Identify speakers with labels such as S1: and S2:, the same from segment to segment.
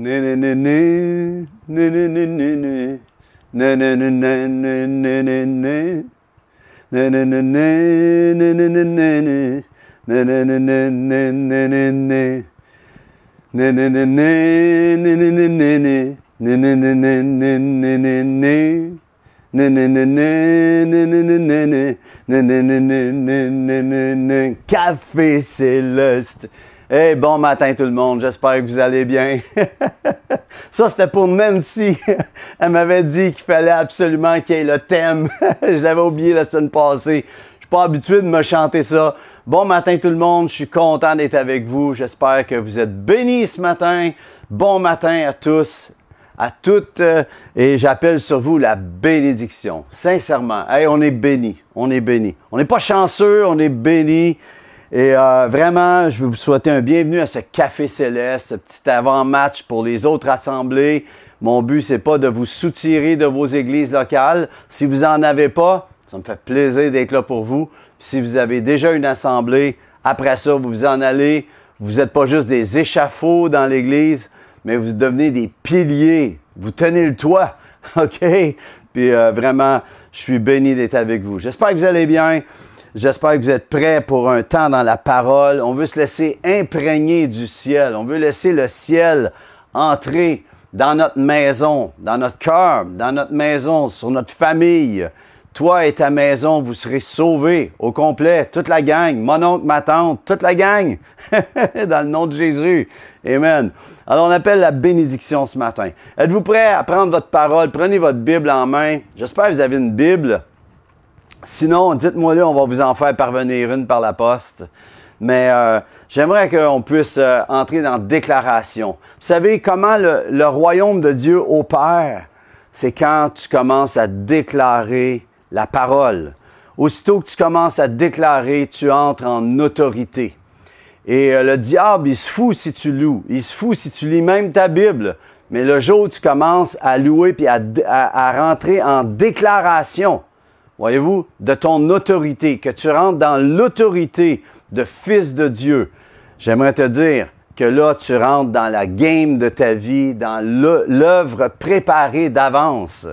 S1: né, né, né, né, né. Na na na na na na na na. Na na na na na na na na na. Na na na na na na na na. Na na na na na na na na na. Na na na na na na na na. Na na na na na na na na na. Na na na na na na na na. Café Céleste. Hey, bon matin tout le monde, j'espère que vous allez bien. Ça, c'était pour Nancy. Elle m'avait dit qu'il fallait absolument qu'il y ait le thème. Je l'avais oublié la semaine passée. Je suis pas habitué de me chanter ça. Bon matin tout le monde, je suis content d'être avec vous. J'espère que vous êtes bénis ce matin. Bon matin à tous, à toutes, euh, et j'appelle sur vous la bénédiction. Sincèrement, hey, on est bénis, on est bénis. On n'est pas chanceux, on est bénis. Et euh, vraiment, je veux vous souhaiter un bienvenue à ce Café Céleste, ce petit avant-match pour les autres assemblées. Mon but, c'est pas de vous soutirer de vos églises locales. Si vous en avez pas, ça me fait plaisir d'être là pour vous. Si vous avez déjà une assemblée, après ça, vous vous en allez. Vous n'êtes pas juste des échafauds dans l'église, mais vous devenez des piliers. Vous tenez le toit. OK? Puis euh, vraiment, je suis béni d'être avec vous. J'espère que vous allez bien. J'espère que vous êtes prêts pour un temps dans la parole. On veut se laisser imprégner du ciel. On veut laisser le ciel entrer dans notre maison, dans notre cœur, dans notre maison, sur notre famille. Toi et ta maison, vous serez sauvés au complet. Toute la gang, mon oncle, ma tante, toute la gang. dans le nom de Jésus. Amen. Alors, on appelle la bénédiction ce matin. Êtes-vous prêts à prendre votre parole? Prenez votre Bible en main. J'espère que vous avez une Bible. Sinon, dites-moi là, on va vous en faire parvenir une par la poste. Mais euh, j'aimerais qu'on puisse euh, entrer dans déclaration. Vous savez comment le, le royaume de Dieu opère? C'est quand tu commences à déclarer la parole. Aussitôt que tu commences à déclarer, tu entres en autorité. Et euh, le diable, il se fout si tu loues. Il se fout si tu lis même ta Bible. Mais le jour où tu commences à louer puis à, à, à rentrer en déclaration, voyez-vous, de ton autorité, que tu rentres dans l'autorité de fils de Dieu, j'aimerais te dire que là, tu rentres dans la game de ta vie, dans l'œuvre préparée d'avance.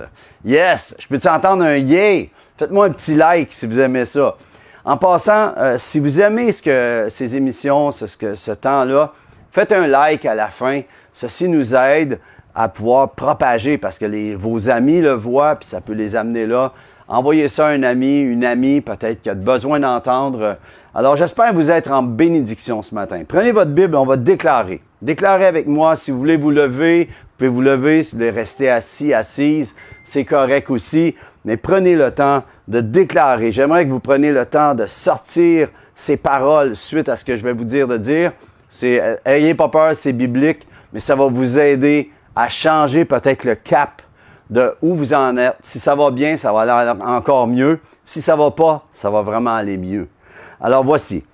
S1: Yes! Je peux-tu entendre un yay? Faites-moi un petit like si vous aimez ça. En passant, euh, si vous aimez ce que, ces émissions, ce, ce, ce temps-là, faites un like à la fin. Ceci nous aide à pouvoir propager parce que les, vos amis le voient, puis ça peut les amener là. Envoyez ça à un ami, une amie, peut-être qui a besoin d'entendre. Alors, j'espère vous être en bénédiction ce matin. Prenez votre Bible, on va déclarer. Déclarez avec moi. Si vous voulez vous lever, vous pouvez vous lever. Si vous voulez rester assis, assise, c'est correct aussi. Mais prenez le temps de déclarer. J'aimerais que vous preniez le temps de sortir ces paroles suite à ce que je vais vous dire de dire. C'est, euh, ayez pas peur, c'est biblique, mais ça va vous aider à changer peut-être le cap de où vous en êtes. Si ça va bien, ça va aller encore mieux. Si ça va pas, ça va vraiment aller mieux. Alors voici,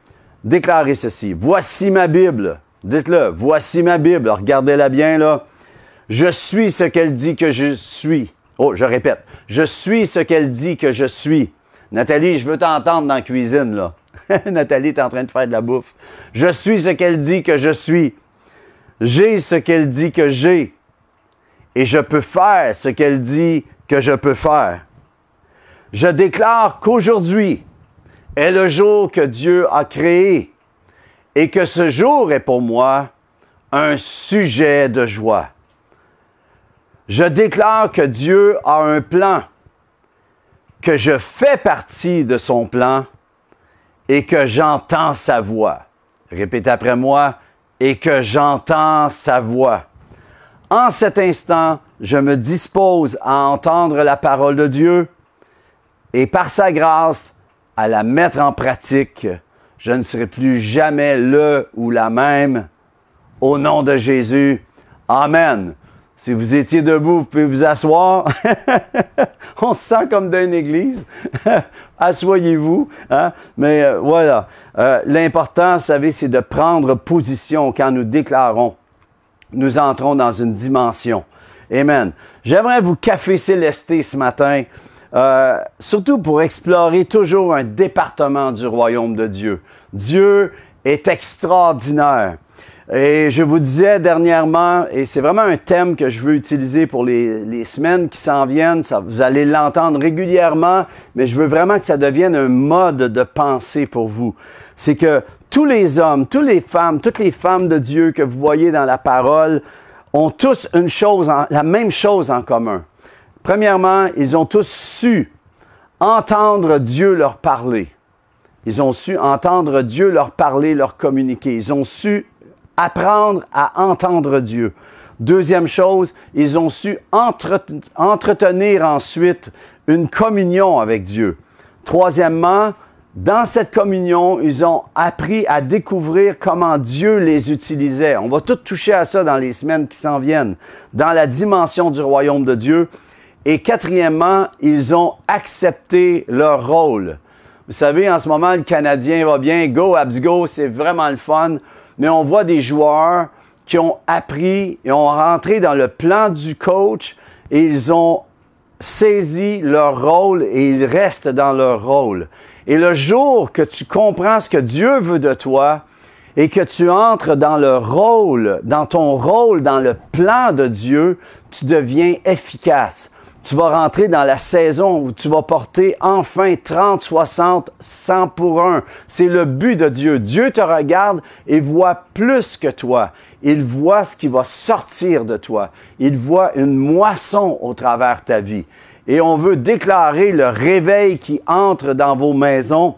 S1: déclarez ceci. Voici ma Bible. Dites-le, voici ma Bible. Regardez-la bien là. Je suis ce qu'elle dit que je suis. Oh, je répète. Je suis ce qu'elle dit que je suis. Nathalie, je veux t'entendre dans la cuisine là. Nathalie est en train de faire de la bouffe. Je suis ce qu'elle dit que je suis. J'ai ce qu'elle dit que j'ai et je peux faire ce qu'elle dit que je peux faire. Je déclare qu'aujourd'hui est le jour que Dieu a créé et que ce jour est pour moi un sujet de joie. Je déclare que Dieu a un plan, que je fais partie de son plan et que j'entends sa voix. Répétez après moi, et que j'entends sa voix. En cet instant, je me dispose à entendre la parole de Dieu et par sa grâce à la mettre en pratique. Je ne serai plus jamais le ou la même. Au nom de Jésus. Amen. Si vous étiez debout, vous pouvez vous asseoir. On se sent comme dans une église. Assoyez-vous. Hein? Mais euh, voilà. Euh, L'important, vous savez, c'est de prendre position quand nous déclarons nous entrons dans une dimension. Amen. J'aimerais vous café célester ce matin, euh, surtout pour explorer toujours un département du royaume de Dieu. Dieu est extraordinaire. Et je vous disais dernièrement, et c'est vraiment un thème que je veux utiliser pour les, semaines qui s'en viennent, vous allez l'entendre régulièrement, mais je veux vraiment que ça devienne un mode de pensée pour vous. C'est que tous les hommes, toutes les femmes, toutes les femmes de Dieu que vous voyez dans la parole ont tous une chose, la même chose en commun. Premièrement, ils ont tous su entendre Dieu leur parler. Ils ont su entendre Dieu leur parler, leur communiquer. Ils ont su apprendre à entendre Dieu. Deuxième chose, ils ont su entretenir ensuite une communion avec Dieu. Troisièmement, dans cette communion, ils ont appris à découvrir comment Dieu les utilisait. On va tout toucher à ça dans les semaines qui s'en viennent, dans la dimension du royaume de Dieu. Et quatrièmement, ils ont accepté leur rôle. Vous savez, en ce moment, le Canadien va bien. Go, Abs, go, c'est vraiment le fun. Mais on voit des joueurs qui ont appris et ont rentré dans le plan du coach et ils ont saisi leur rôle et ils restent dans leur rôle. Et le jour que tu comprends ce que Dieu veut de toi et que tu entres dans le rôle, dans ton rôle, dans le plan de Dieu, tu deviens efficace tu vas rentrer dans la saison où tu vas porter enfin 30, 60, 100 pour un. C'est le but de Dieu. Dieu te regarde et voit plus que toi. Il voit ce qui va sortir de toi. Il voit une moisson au travers ta vie. Et on veut déclarer le réveil qui entre dans vos maisons.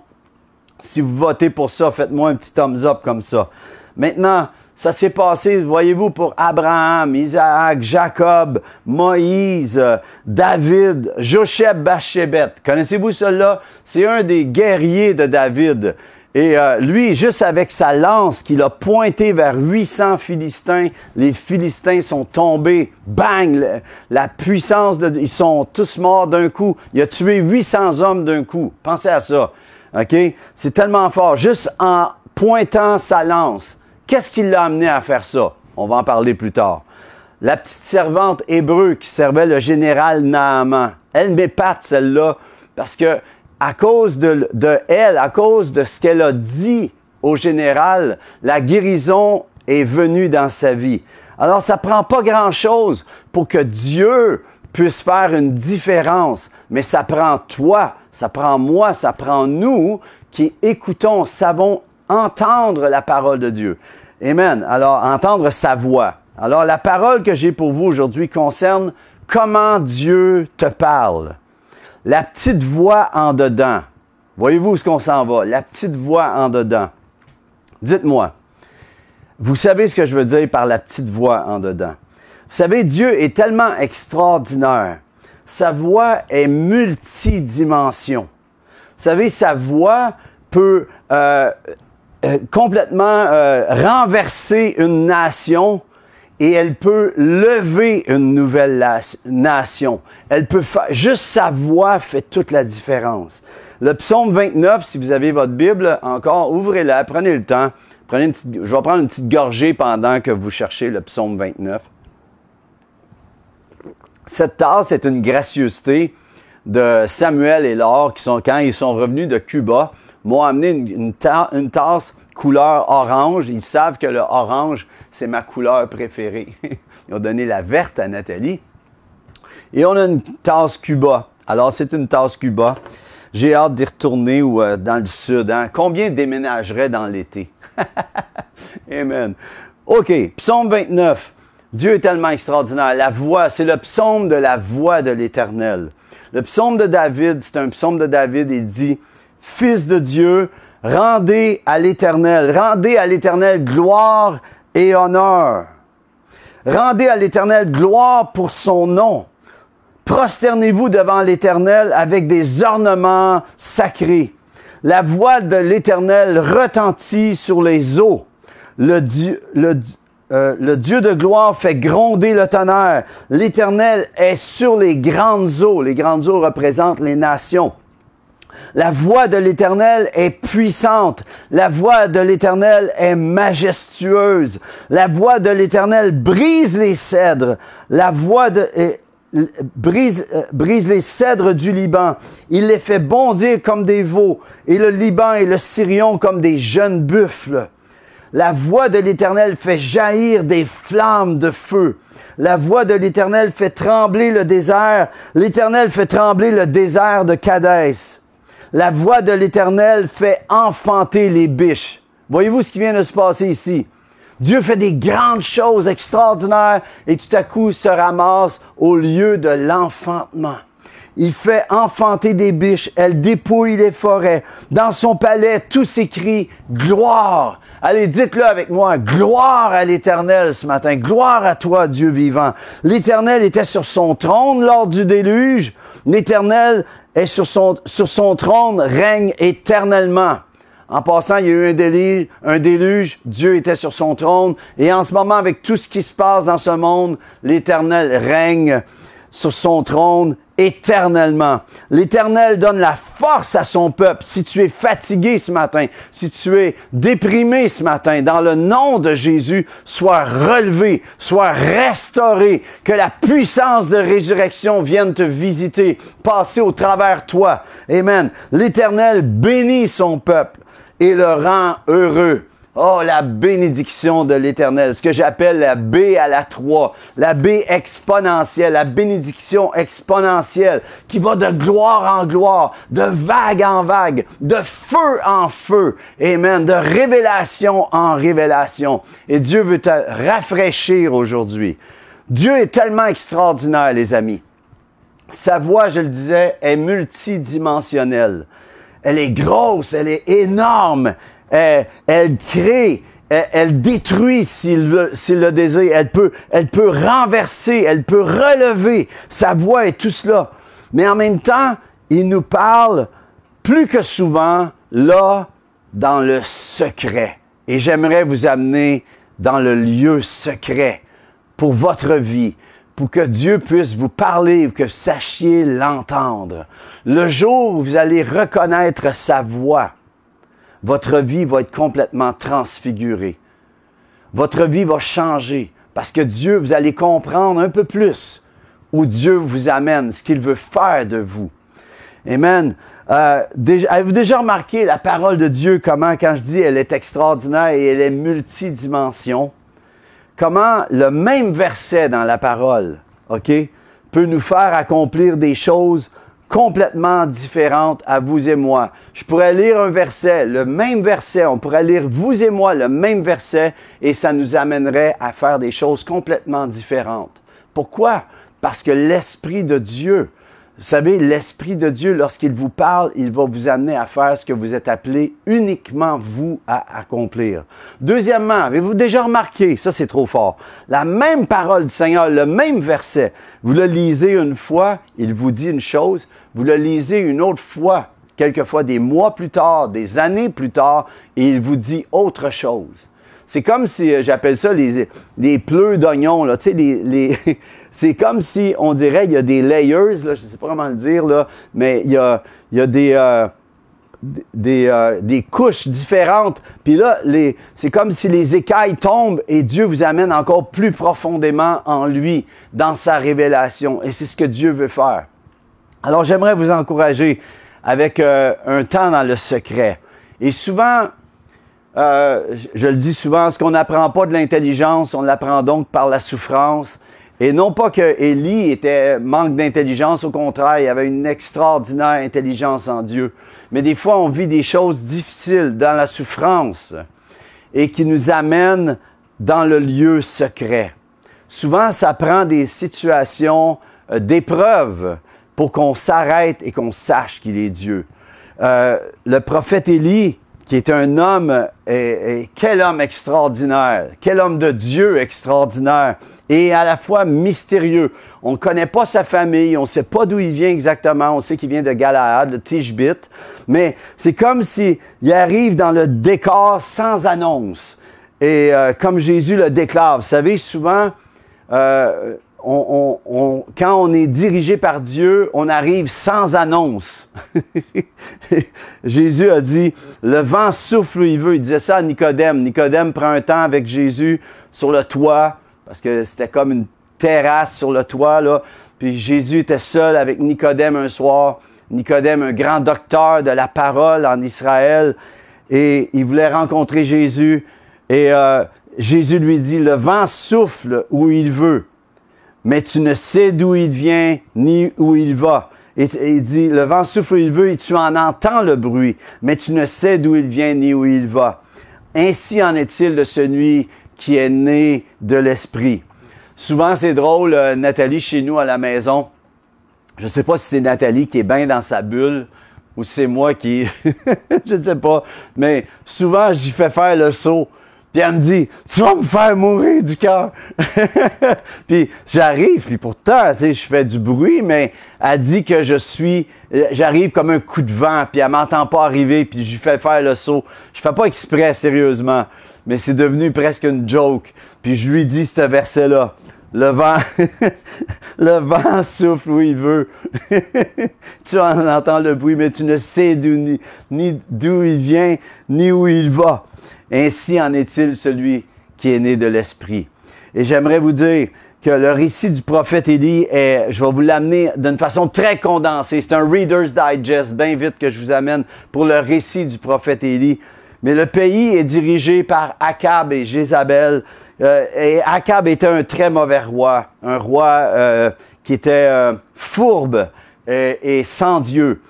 S1: Si vous votez pour ça, faites-moi un petit thumbs up comme ça. Maintenant, ça s'est passé, voyez-vous, pour Abraham, Isaac, Jacob, Moïse, David, Josheb Bachébet. Connaissez-vous cela? C'est un des guerriers de David. Et euh, lui, juste avec sa lance qu'il a pointé vers 800 Philistins, les Philistins sont tombés. Bang! La puissance de... Ils sont tous morts d'un coup. Il a tué 800 hommes d'un coup. Pensez à ça. OK? C'est tellement fort. Juste en pointant sa lance. Qu'est-ce qui l'a amené à faire ça? On va en parler plus tard. La petite servante hébreu qui servait le général Naaman, elle m'épate celle-là parce que à cause de, de, elle, à cause de ce qu'elle a dit au général, la guérison est venue dans sa vie. Alors ça prend pas grand-chose pour que Dieu puisse faire une différence, mais ça prend toi, ça prend moi, ça prend nous qui écoutons, savons entendre la parole de Dieu. Amen. Alors, entendre sa voix. Alors, la parole que j'ai pour vous aujourd'hui concerne comment Dieu te parle. La petite voix en dedans. Voyez-vous ce qu'on s'en va? La petite voix en dedans. Dites-moi, vous savez ce que je veux dire par la petite voix en dedans? Vous savez, Dieu est tellement extraordinaire. Sa voix est multidimension. Vous savez, sa voix peut euh, euh, complètement euh, renverser une nation et elle peut lever une nouvelle nation. Elle peut faire, juste sa voix fait toute la différence. Le psaume 29, si vous avez votre Bible encore, ouvrez-la, prenez le temps. Prenez une petite, je vais prendre une petite gorgée pendant que vous cherchez le psaume 29. Cette tasse est une gracieuseté de Samuel et Laure qui sont quand ils sont revenus de Cuba m'ont amené une, tasse couleur orange. Ils savent que le orange, c'est ma couleur préférée. Ils ont donné la verte à Nathalie. Et on a une tasse Cuba. Alors, c'est une tasse Cuba. J'ai hâte d'y retourner ou, euh, dans le sud. Hein. Combien déménagerait dans l'été? Amen. OK, psaume 29. Dieu est tellement extraordinaire. La voix, c'est le psaume de la voix de l'Éternel. Le psaume de David, c'est un psaume de David. Il dit, Fils de Dieu, rendez à l'Éternel, rendez à l'Éternel gloire et honneur. Rendez à l'Éternel gloire pour son nom. Prosternez-vous devant l'Éternel avec des ornements sacrés. La voix de l'Éternel retentit sur les eaux. Le Dieu, euh, le Dieu de gloire fait gronder le tonnerre. L'Éternel est sur les grandes eaux. Les grandes eaux représentent les nations. La voix de l'Éternel est puissante. La voix de l'Éternel est majestueuse. La voix de l'Éternel brise les cèdres. La voix de, brise, euh, brise les cèdres du Liban. Il les fait bondir comme des veaux. Et le Liban et le Sirion comme des jeunes buffles.
S2: La voix de l'Éternel fait jaillir des flammes de feu. La voix de l'Éternel fait trembler le désert. L'Éternel fait trembler le désert de Cadès. La voix de l'Éternel fait enfanter les biches. Voyez-vous ce qui vient de se passer ici? Dieu fait des grandes choses extraordinaires et tout à coup se ramasse au lieu de l'enfantement. Il fait enfanter des biches, elle dépouille les forêts. Dans son palais, tout s'écrit gloire. Allez, dites-le avec moi, gloire à l'Éternel ce matin, gloire à toi, Dieu vivant. L'Éternel était sur son trône lors du déluge. L'Éternel est sur son, sur son trône, règne éternellement. En passant, il y a eu un déluge, un déluge, Dieu était sur son trône, et en ce moment, avec tout ce qui se passe dans ce monde, l'Éternel règne sur son trône éternellement. L'Éternel donne la force à son peuple. Si tu es fatigué ce matin, si tu es déprimé ce matin, dans le nom de Jésus, sois relevé, sois restauré, que la puissance de résurrection vienne te visiter, passer au travers toi. Amen. L'Éternel bénit son peuple et le rend heureux. Oh, la bénédiction de l'Éternel, ce que j'appelle la B à la 3, la B exponentielle, la bénédiction exponentielle qui va de gloire en gloire, de vague en vague, de feu en feu, amen, de révélation en révélation. Et Dieu veut te rafraîchir aujourd'hui. Dieu est tellement extraordinaire, les amis. Sa voix, je le disais, est multidimensionnelle. Elle est grosse, elle est énorme, elle, crée, elle, détruit s'il le, désire, elle peut, elle peut renverser, elle peut relever. Sa voix est tout cela. Mais en même temps, il nous parle plus que souvent là dans le secret. Et j'aimerais vous amener dans le lieu secret pour votre vie, pour que Dieu puisse vous parler, que vous sachiez l'entendre. Le jour où vous allez reconnaître sa voix, votre vie va être complètement transfigurée. Votre vie va changer parce que Dieu, vous allez comprendre un peu plus où Dieu vous amène, ce qu'il veut faire de vous. Amen. Euh, Avez-vous déjà remarqué la parole de Dieu, comment, quand je dis elle est extraordinaire et elle est multidimension, comment le même verset dans la parole, OK, peut nous faire accomplir des choses complètement différente à vous et moi. Je pourrais lire un verset, le même verset, on pourrait lire vous et moi le même verset et ça nous amènerait à faire des choses complètement différentes. Pourquoi? Parce que l'Esprit de Dieu vous savez, l'Esprit de Dieu, lorsqu'il vous parle, il va vous amener à faire ce que vous êtes appelé uniquement vous à accomplir. Deuxièmement, avez-vous déjà remarqué, ça c'est trop fort, la même parole du Seigneur, le même verset, vous le lisez une fois, il vous dit une chose, vous le lisez une autre fois, quelquefois des mois plus tard, des années plus tard, et il vous dit autre chose. C'est comme si, euh, j'appelle ça les, les pleurs d'oignons, là, tu sais, les, les c'est comme si, on dirait, il y a des layers, là, je sais pas comment le dire, là, mais il y a, il y a des, euh, des, euh, des, couches différentes. Puis là, c'est comme si les écailles tombent et Dieu vous amène encore plus profondément en lui, dans sa révélation. Et c'est ce que Dieu veut faire. Alors, j'aimerais vous encourager avec un temps dans le secret. Et souvent, euh, je le dis souvent, ce qu'on n'apprend pas de l'intelligence, on l'apprend donc par la souffrance. Et non pas que Élie était manque d'intelligence, au contraire, il avait une extraordinaire intelligence en Dieu. Mais des fois, on vit des choses difficiles dans la souffrance et qui nous amènent dans le lieu secret. Souvent, ça prend des situations euh, d'épreuve pour qu'on s'arrête et qu'on sache qu'il est Dieu. Euh, le prophète Élie, qui est un homme, et, quel homme extraordinaire, quel homme de Dieu extraordinaire, et à la fois mystérieux. On ne connaît pas sa famille, on ne sait pas d'où il vient exactement, on sait qu'il vient de Galaad, de Tishbit, mais c'est comme s'il arrive dans le décor sans annonce. Et euh, comme Jésus le déclare, vous savez, souvent, euh, on, quand on est dirigé par Dieu, on arrive sans annonce. Jésus a dit, le vent souffle où il veut. Il disait ça à Nicodème. Nicodème prend un temps avec Jésus sur le toit, parce que c'était comme une terrasse sur le toit, là. Puis Jésus était seul avec Nicodème un soir. Nicodème, un grand docteur de la parole en Israël. Et il voulait rencontrer Jésus. Et euh, Jésus lui dit, le vent souffle où il veut, mais tu ne sais d'où il vient ni où il va. Il dit, le vent souffle où il veut et tu en entends le bruit, mais tu ne sais d'où il vient ni où il va. Ainsi en est-il de celui qui est né de l'Esprit. Souvent, c'est drôle, euh, Nathalie, chez nous à la maison, je ne sais pas si c'est Nathalie qui est bien dans sa bulle ou c'est moi qui... je ne sais pas. Mais souvent, j'y fais faire le saut. Puis elle me dit, tu vas me faire mourir du cœur. puis j'arrive, puis pourtant, tu sais, je fais du bruit, mais elle dit que je suis, j'arrive comme un coup de vent, puis elle m'entend pas arriver, puis je lui fais faire le saut. Je fais pas exprès, sérieusement, mais c'est devenu presque une joke. Puis je lui dis ce verset-là. Le vent, le vent souffle où il veut. tu en entends le bruit, mais tu ne sais ni d'où il vient, ni où il va. Ainsi en est-il celui qui est né de l'Esprit. Et j'aimerais vous dire que le récit du prophète Élie est, je vais vous l'amener d'une façon très condensée. C'est un Reader's Digest, bien vite que je vous amène pour le récit du prophète Élie. Mais le pays est dirigé par Akab et Jézabel. Euh, et Akab était un très mauvais roi, un roi euh, qui était euh, fourbe et, et, sans Dieu.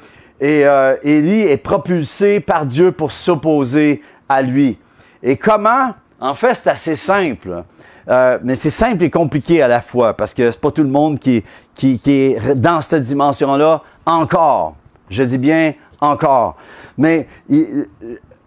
S2: Et Élie est propulsé par Dieu pour s'opposer à lui. Et comment? En fait, c'est assez simple. Euh, mais c'est simple et compliqué à la fois parce que c'est pas tout le monde qui, est dans cette dimension-là encore. Je dis bien encore. Mais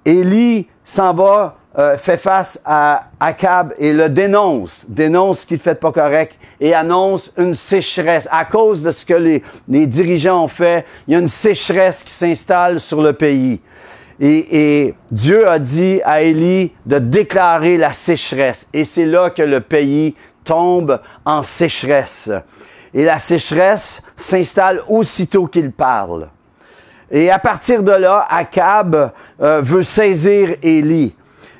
S2: Élie s'en va, euh, fait face à Akab et le dénonce, dénonce ce qu'il fait pas correct et annonce une sécheresse. À cause de ce que les, les dirigeants ont fait, il y a une sécheresse qui s'installe sur le pays. Et, Dieu a dit à Élie de déclarer la sécheresse. Et c'est là que le pays tombe en sécheresse. Et la sécheresse s'installe aussitôt qu'il parle. Et à partir de là, Akab euh, veut saisir Élie.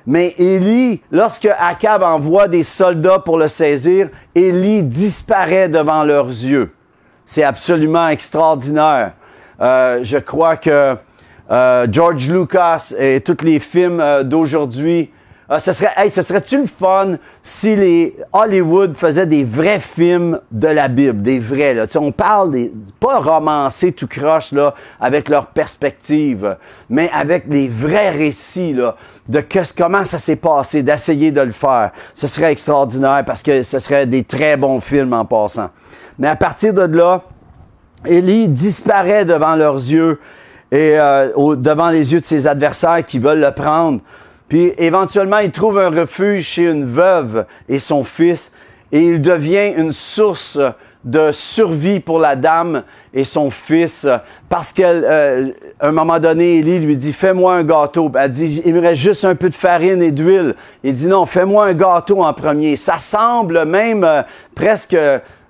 S2: Mais Élie, lorsque Akab envoie des soldats pour le saisir, Élie disparaît devant leurs yeux. C'est absolument extraordinaire. Euh, je crois que euh, George Lucas et tous les films euh, d'aujourd'hui. Euh, ce serait, hey, serait-tu le fun si les Hollywood faisaient des vrais films de la Bible, des vrais là? on parle des pas romancés tout croche là, avec leur perspective, mais avec des vrais récits là de que, comment ça s'est passé, d'essayer de le faire. Ce serait extraordinaire parce que ce serait des très bons films en passant. Mais à partir de là, Élie disparaît devant leurs yeux et euh, devant les yeux de ses adversaires qui veulent le prendre. Puis éventuellement, il trouve un refuge chez une veuve et son fils, et il devient une source de survie pour la dame et son fils, parce qu'à euh, un moment donné, Élie lui dit Fais-moi un gâteau. Elle dit Il me reste juste un peu de farine et d'huile. Il dit Non, fais-moi un gâteau en premier. Ça semble même euh, presque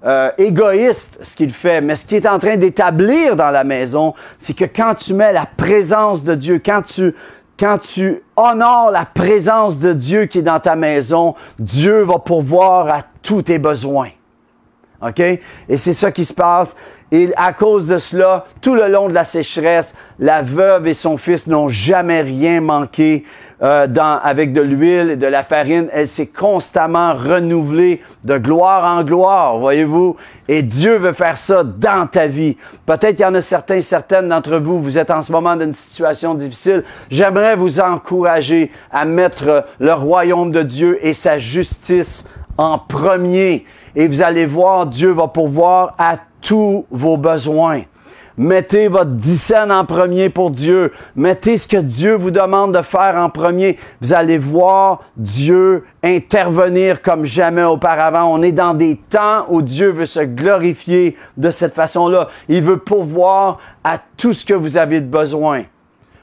S2: euh, égoïste ce qu'il fait, mais ce qu'il est en train d'établir dans la maison, c'est que quand tu mets la présence de Dieu, quand tu quand tu honores la présence de Dieu qui est dans ta maison, Dieu va pourvoir à tous tes besoins. OK? Et c'est ça qui se passe. Et à cause de cela, tout le long de la sécheresse, la veuve et son fils n'ont jamais rien manqué euh, dans, avec de l'huile et de la farine. Elle s'est constamment renouvelée de gloire en gloire, voyez-vous? Et Dieu veut faire ça dans ta vie. Peut-être qu'il y en a certains, certaines d'entre vous, vous êtes en ce moment dans une situation difficile. J'aimerais vous encourager à mettre le royaume de Dieu et sa justice en premier. Et vous allez voir, Dieu va pourvoir à tous vos besoins. Mettez votre dizaine en premier pour Dieu. Mettez ce que Dieu vous demande de faire en premier. Vous allez voir Dieu intervenir comme jamais auparavant. On est dans des temps où Dieu veut se glorifier de cette façon-là. Il veut pourvoir à tout ce que vous avez de besoin.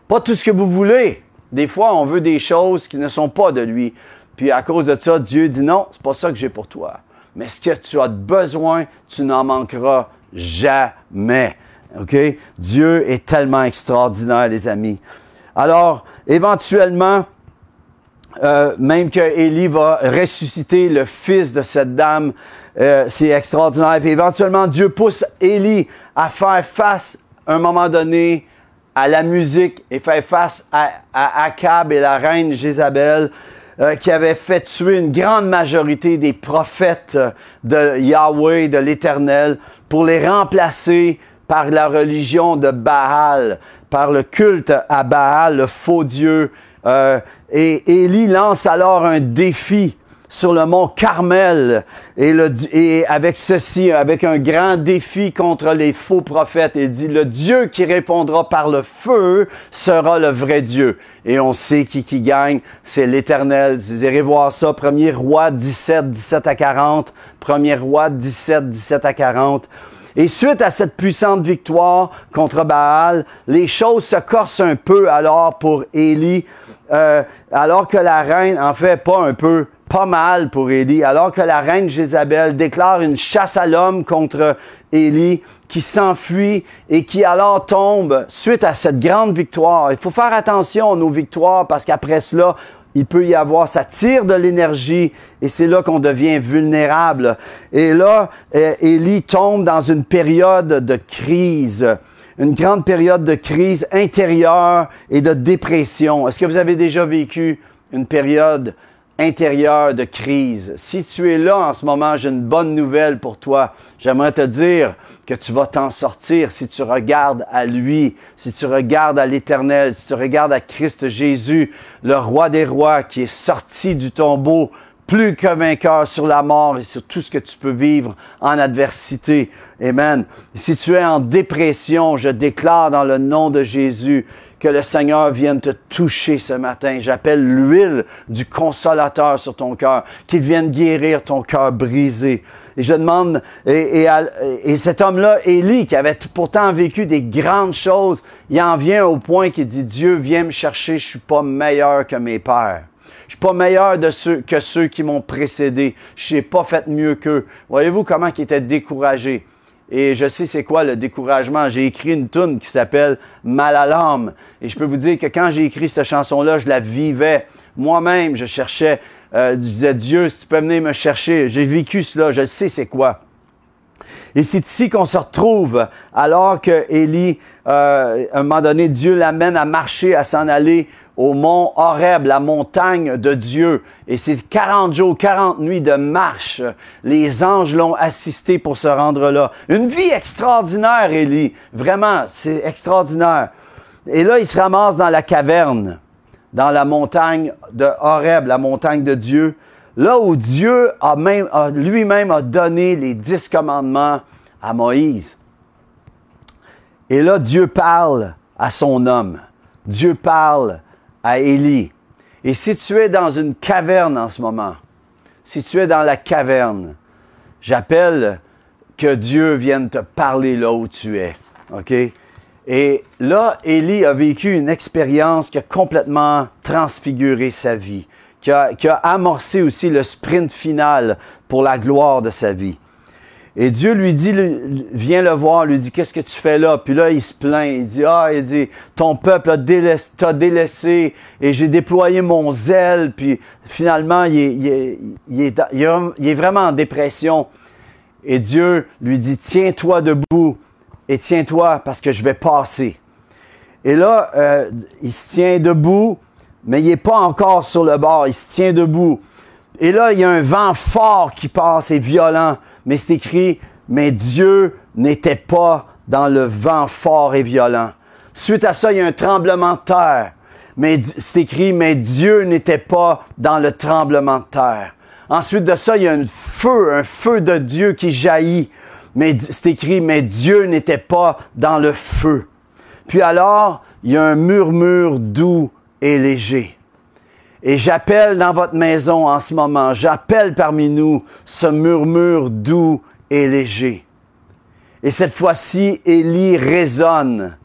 S2: Pas tout ce que vous voulez. Des fois, on veut des choses qui ne sont pas de lui. Puis à cause de ça, Dieu dit non, c'est pas ça que j'ai pour toi. Mais ce que tu as besoin, tu n'en manqueras jamais. OK? Dieu est tellement extraordinaire, les amis. Alors, éventuellement, euh, même que Élie va ressusciter le fils de cette dame, euh, c'est extraordinaire. Et éventuellement, Dieu pousse Élie à faire face, à un moment donné, à la musique et faire face à, à Akab et la reine Jézabel. euh, qui avait fait tuer une grande majorité des prophètes de Yahweh, de l'Éternel, pour les remplacer par la religion de Baal, par le culte à Baal, le faux Dieu. Euh, et Élie lance alors un défi sur le mont Carmel et, le, et avec ceci, avec un grand défi contre les faux prophètes. Il dit, le Dieu qui répondra par le feu sera le vrai Dieu. Et on sait qui, qui gagne, c'est l'Éternel. Vous irez voir ça, premier roi 17, 17 à 40, premier roi 17, 17 à 40. Et suite à cette puissante victoire contre Baal, les choses se corsent un peu alors pour Élie, euh, alors que la reine, en fait pas un peu, pas mal pour Élie, alors que la reine Jézabel déclare une chasse à l'homme contre Élie, qui s'enfuit et qui alors tombe suite à cette grande victoire. Il faut faire attention à nos victoires parce qu'après cela, il peut y avoir, ça tire de l'énergie et c'est là qu'on devient vulnérable. Et là, euh, Élie tombe dans une période de crise, une grande période de crise intérieure et de dépression. Est-ce que vous avez déjà vécu une période intérieure de crise. Si tu es là en ce moment, j'ai une bonne nouvelle pour toi. J'aimerais te dire que tu vas t'en sortir si tu regardes à lui, si tu regardes à l'Éternel, si tu regardes à Christ Jésus, le roi des rois qui est sorti du tombeau plus que vainqueur sur la mort et sur tout ce que tu peux vivre en adversité. Amen. Si tu es en dépression, je déclare dans le nom de Jésus que le Seigneur vienne te toucher ce matin. J'appelle l'huile du consolateur sur ton cœur, qu'il vienne guérir ton cœur brisé. Et je demande, et, et, cet homme-là, Élie, qui avait pourtant vécu des grandes choses, il en vient au point qu'il dit, Dieu, viens me chercher, je suis pas meilleur que mes pères. Je suis pas meilleur que ceux qui m'ont précédé. Je n'ai pas fait mieux qu'eux. Voyez-vous comment il était découragé. Et je sais c'est quoi le découragement. J'ai écrit une tune qui s'appelle Mal à l'âme. Et je peux vous dire que quand j'ai écrit cette chanson-là, je la vivais. Moi-même, je cherchais, euh, je disais Dieu, si tu peux venir me chercher. J'ai vécu cela, je sais c'est quoi. Et c'est ici qu'on se retrouve alors que Élie, euh, à un moment donné, Dieu l'amène à marcher, à s'en aller au mont Horeb, la montagne de Dieu. Et c'est 40 jours, 40 nuits de marche. Les anges l'ont assisté pour se rendre là. Une vie extraordinaire, Élie. Vraiment, c'est extraordinaire. Et là, il se ramasse dans la caverne, dans la montagne de Horeb, la montagne de Dieu. Là où Dieu lui-même a donné les dix commandements à Moïse. Et là, Dieu parle à son homme. Dieu parle à Élie. Et si tu es dans une caverne en ce moment, si tu es dans la caverne, j'appelle que Dieu vienne te parler là où tu es. Et là, Élie a vécu une expérience qui a complètement transfiguré sa vie, qui a amorcé aussi le sprint final pour la gloire de sa vie. Et Dieu lui dit, viens le voir, lui dit, qu'est-ce que tu fais là? Puis là, il se plaint, il dit, ah, il dit, ton peuple t'a délaissé et j'ai déployé mon zèle. Puis finalement, il est, il, est, il, est, il est vraiment en dépression. Et Dieu lui dit, tiens-toi debout et tiens-toi parce que je vais passer. Et là, euh, il se tient debout, mais il n'est pas encore sur le bord, il se tient debout. Et là, il y a un vent fort qui passe et violent mais c'est écrit, mais Dieu n'était pas dans le vent fort et violent. Suite à ça, il y a un tremblement de terre. Mais c'est écrit, mais Dieu n'était pas dans le tremblement de terre. Ensuite de ça, il y a un feu, un feu de Dieu qui jaillit. Mais c'est écrit, mais Dieu n'était pas dans le feu. Puis alors, il y a un murmure doux et léger. Et j'appelle dans votre maison en ce moment, j'appelle parmi nous ce murmure doux et léger. Et cette fois-ci, Élie résonne.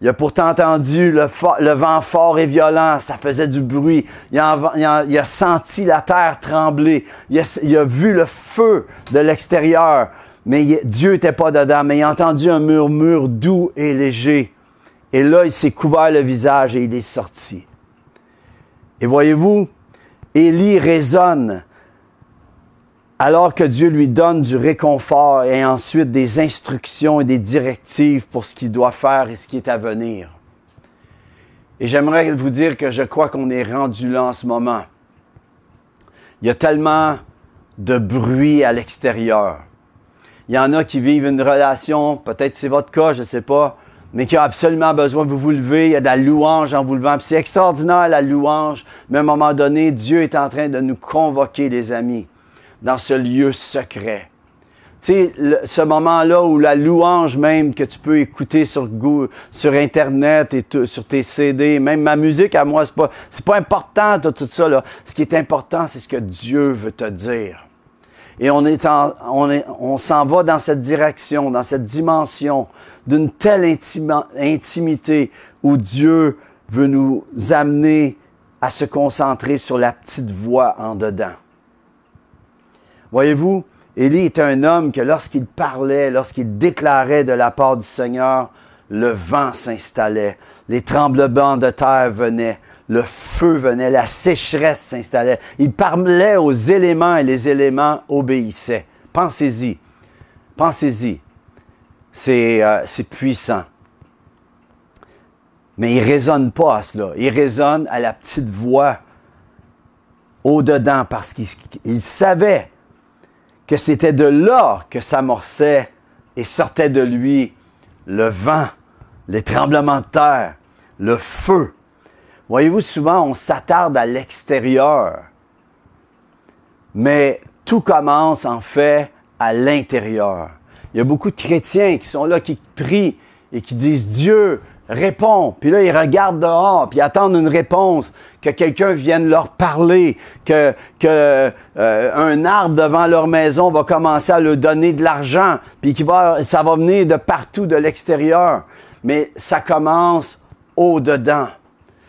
S2: Il a pourtant entendu le, vent fort et violent, ça faisait du bruit. Il a, senti la terre trembler. Il a, vu le feu de l'extérieur. Mais Dieu n'était pas dedans. Mais il a entendu un murmure doux et léger. Et là, il s'est couvert le visage et il est sorti. Et voyez-vous, Élie raisonne alors que Dieu lui donne du réconfort et ensuite des instructions et des directives pour ce qu'il doit faire et ce qui est à venir. Et j'aimerais vous dire que je crois qu'on est rendu là en ce moment. Il y a tellement de bruit à l'extérieur. Il y en a qui vivent une relation, peut-être c'est votre cas, je ne sais pas, mais qui a absolument besoin de vous lever. Il y a de la louange en vous levant. c'est extraordinaire la louange, mais à un moment donné, Dieu est en train de nous convoquer, les amis, dans ce lieu secret. Tu sais, ce moment-là où la louange même que tu peux écouter sur, sur Internet et sur tes CD, même ma musique à moi, c'est pas, c'est pas important tout ça, là. Ce qui est important, c'est ce que Dieu veut te dire. Et on est on est, on s'en va dans cette direction, dans cette dimension d'une telle intimité où Dieu veut nous amener à se concentrer sur la petite voix en dedans. Voyez-vous, Élie est un homme que lorsqu'il parlait, lorsqu'il déclarait de la part du Seigneur, le vent s'installait, les tremblements de terre venaient, le feu venait, la sécheresse s'installait. Il parlait aux éléments et les éléments obéissaient. Pensez-y. Pensez-y. C'est euh, puissant. Mais il ne résonne pas à cela. Il résonne à la petite voix au-dedans parce qu'il savait que c'était de là que s'amorçait et sortait de lui le vent, les tremblements de terre, le feu. Voyez-vous, souvent on s'attarde à l'extérieur, mais tout commence en fait à l'intérieur. Il y a beaucoup de chrétiens qui sont là, qui prient et qui disent Dieu, réponds. Puis là, ils regardent dehors, puis attendent une réponse que quelqu'un vienne leur parler, que, que euh, un arbre devant leur maison va commencer à leur donner de l'argent, puis qui va, ça va venir de partout de l'extérieur. Mais ça commence au-dedans.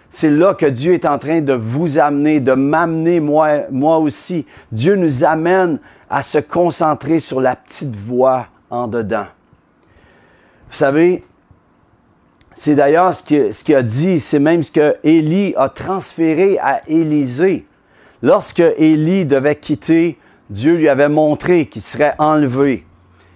S2: C'est là que Dieu est en train de vous amener, de m'amener moi, moi aussi. Dieu nous amène à se concentrer sur la petite voix en dedans. Vous savez, c'est d'ailleurs ce qu'il a dit, c'est même ce que Élie a transféré à Élisée. Lorsque Élie devait quitter, Dieu lui avait montré qu'il serait enlevé.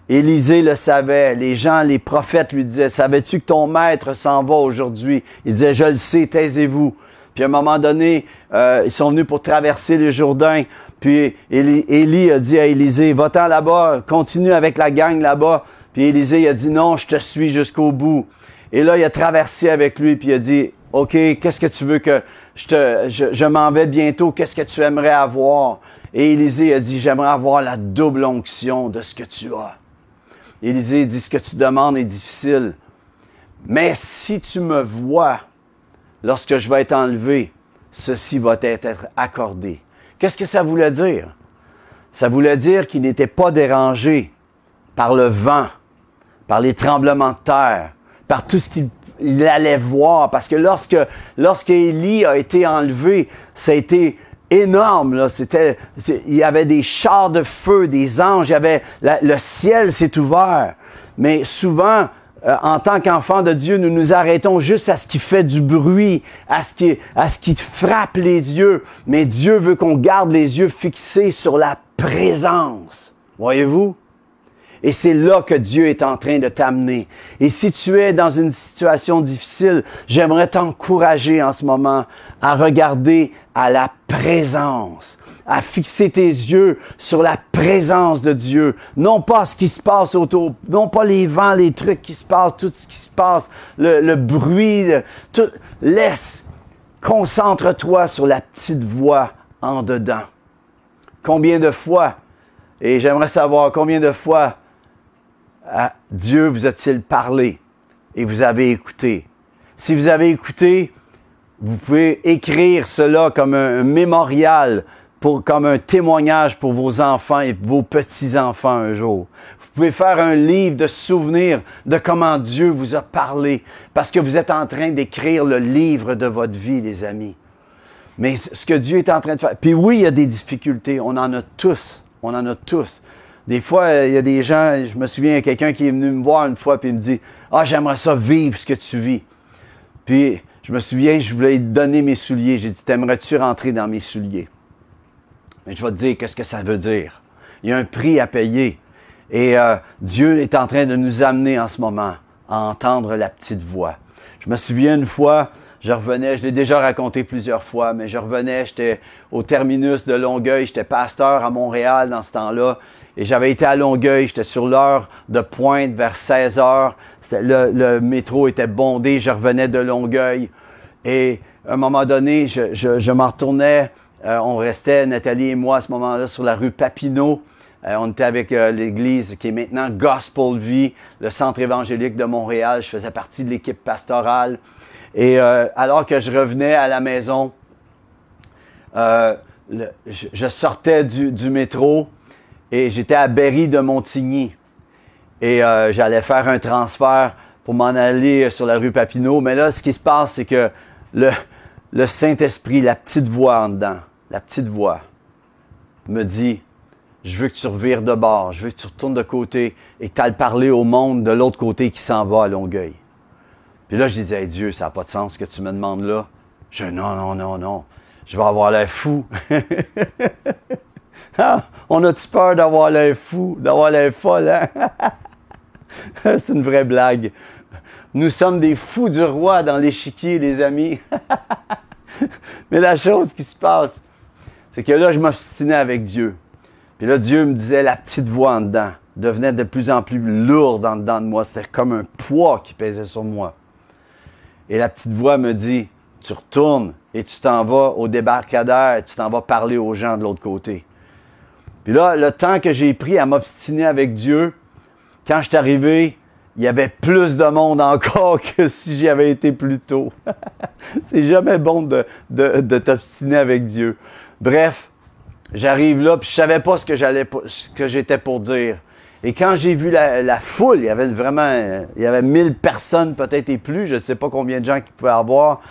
S2: Élisée le savait, les gens, les prophètes lui disaient, savais-tu que ton maître s'en va aujourd'hui? Il disait, je le sais, taisez-vous. Puis à un moment donné, euh, ils sont venus pour traverser le Jourdain. Puis Élie, a dit à Élisée, va-t'en là-bas, continue avec la gang là-bas. Puis Élisée a dit, non, je te suis jusqu'au bout. Et là, il a traversé avec lui, puis il a dit, OK, qu'est-ce que tu veux que je m'en vais bientôt, qu'est-ce que tu aimerais avoir? Et Élisée a dit, j'aimerais avoir la double onction de ce que tu as. Élisée dit, ce que tu demandes est difficile. Mais si tu me vois lorsque je vais être enlevé, ceci va être accordé. Qu'est-ce que ça voulait dire? Ça voulait dire qu'il n'était pas dérangé par le vent, par les tremblements de terre, par tout ce qu'il allait voir. Parce que lorsque, lorsque Élie a été enlevé, ça a été énorme. Là. C'était, il y avait des chars de feu, des anges, il y avait le ciel s'est ouvert. Mais souvent, euh, en tant qu'enfant de Dieu, nous nous arrêtons juste à ce qui fait du bruit, à ce qui, à ce qui frappe les yeux. Mais Dieu veut qu'on garde les yeux fixés sur la présence. Voyez-vous? Et c'est là que Dieu est en train de t'amener. Et si tu es dans une situation difficile, j'aimerais t'encourager en ce moment à regarder à la présence, à fixer tes yeux sur la présence de Dieu, non pas ce qui se passe autour, non pas les vents, les trucs qui se passent, tout ce qui se passe, le, bruit, tout. Laisse, concentre-toi sur la petite voix en dedans. Combien de fois, et j'aimerais savoir combien de fois Dieu vous a-t-il parlé et vous avez écouté? Si vous avez écouté, vous pouvez écrire cela comme un, mémorial, comme un témoignage pour vos enfants et vos petits-enfants un jour. Vous pouvez faire un livre de souvenirs de comment Dieu vous a parlé, parce que vous êtes en train d'écrire le livre de votre vie, les amis. Mais ce que Dieu est en train de faire. Puis oui, il y a des difficultés. On en a tous. On en a tous. Des fois, il y a des gens, je me souviens, il quelqu'un qui est venu me voir une fois et me dit Ah, j'aimerais ça vivre ce que tu vis. Puis, je me souviens, je voulais donner mes souliers. J'ai dit T'aimerais-tu rentrer dans mes souliers Mais je vais te dire qu'est-ce que ça veut dire. Il y a un prix à payer. Et euh, Dieu est en train de nous amener en ce moment à entendre la petite voix. Je me souviens une fois, je revenais, je l'ai déjà raconté plusieurs fois, mais je revenais, j'étais au terminus de Longueuil, j'étais pasteur à Montréal dans ce temps-là, et j'avais été à Longueuil, j'étais sur l'heure de pointe vers 16 heures, le, métro était bondé, je revenais de Longueuil, et à un moment donné, je, je, je m'en retournais, euh, on restait, Nathalie et moi, à ce moment-là, sur la rue Papineau, euh, on était avec euh, l'église qui est maintenant Gospel Vie, le centre évangélique de Montréal. Je faisais partie de l'équipe pastorale. Et alors que je revenais à la maison, je, sortais du, du, métro et j'étais à Berry de Montigny. Et j'allais faire un transfert pour m'en aller sur la rue Papineau. Mais là, ce qui se passe, c'est que le, le Saint-Esprit, la petite voix en dedans, la petite voix, me dit, je veux que tu revires de bord, je veux que tu retournes de côté et que tu ailles parler au monde de l'autre côté qui s'en va à Longueuil. Puis là, je disais, Dieu, ça n'a pas de sens ce que tu me demandes là. Je dis, non, non, non, non, je vais avoir l'air fou. Ah, on a-tu peur d'avoir l'air fou, d'avoir l'air folle, hein? C'est une vraie blague. Nous sommes des fous du roi dans l'échiquier, les amis. Mais la chose qui se passe, c'est que là, je m'obstinais avec Dieu. Puis là, Dieu me disait, la petite voix en dedans devenait de plus en plus lourde en dedans de moi. C'était comme un poids qui pesait sur moi. Et la petite voix me dit, tu retournes et tu t'en vas au débarcadère, tu t'en vas parler aux gens de l'autre côté. Puis là, le temps que j'ai pris à m'obstiner avec Dieu, quand je suis arrivé, il y avait plus de monde encore que si j'y avais été plus tôt. C'est jamais bon de t'obstiner avec Dieu. Bref, J'arrive là, puis je savais pas ce que j'étais pour dire. Et quand j'ai vu la, foule, il y avait vraiment, il y avait mille personnes peut-être et plus, je ne sais pas combien de gens qui pouvaient avoir.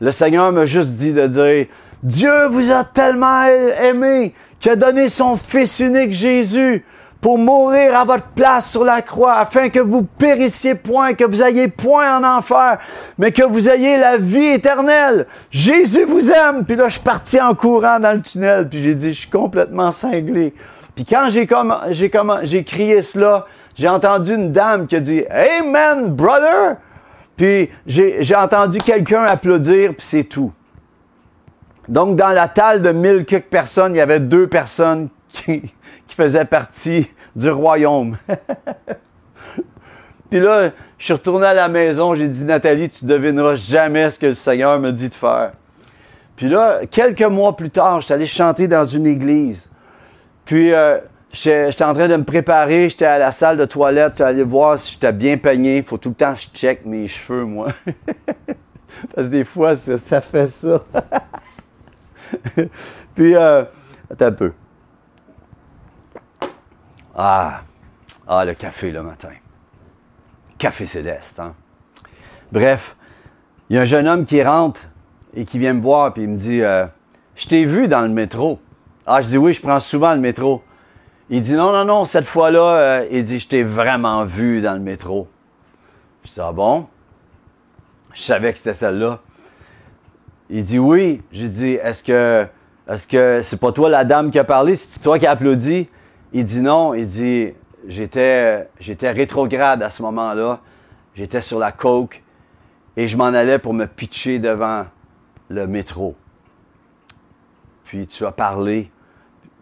S2: Le Seigneur m'a juste dit de dire, Dieu vous a tellement aimé qu'il a donné son Fils unique Jésus pour mourir à votre place sur la croix, afin que vous périssiez point, que vous ayez point en enfer, mais que vous ayez la vie éternelle. Jésus vous aime. Puis là, je suis parti en courant dans le tunnel, puis j'ai dit, je suis complètement cinglé. Puis quand j'ai comme, j'ai comme, j'ai crié cela, j'ai entendu une dame qui a dit, Amen, brother. Puis j'ai, entendu quelqu'un applaudir, puis c'est tout. Donc, dans la talle de mille quelques personnes, il y avait deux personnes qui, qui faisait partie du royaume. Puis là, je suis retourné à la maison, j'ai dit, Nathalie, tu devineras jamais ce que le Seigneur me dit de faire. Puis là, quelques mois plus tard, j'étais allé chanter dans une église. Puis, euh, j'étais en train de me préparer, j'étais à la salle de toilette, j'étais allé voir si j'étais bien peigné. Faut tout le temps que je check mes cheveux, moi. Parce que des fois, ça, fait ça. Puis, euh, attends un peu. Ah, ah, le café le matin. Café céleste, hein? Bref, il y a un jeune homme qui rentre et qui vient me voir puis il me dit euh, Je t'ai vu dans le métro. Ah, je dis oui, je prends souvent le métro. Il dit non, non, non, cette fois-là, euh, il dit Je t'ai vraiment vu dans le métro. Je dis Ah bon? Je savais que c'était celle-là. Il dit oui. J'ai dit Est-ce que est-ce que c'est pas toi la dame qui a parlé? C'est toi qui as applaudi? Il dit non, il dit j'étais rétrograde à ce moment-là, j'étais sur la coke et je m'en allais pour me pitcher devant le métro. Puis tu as parlé,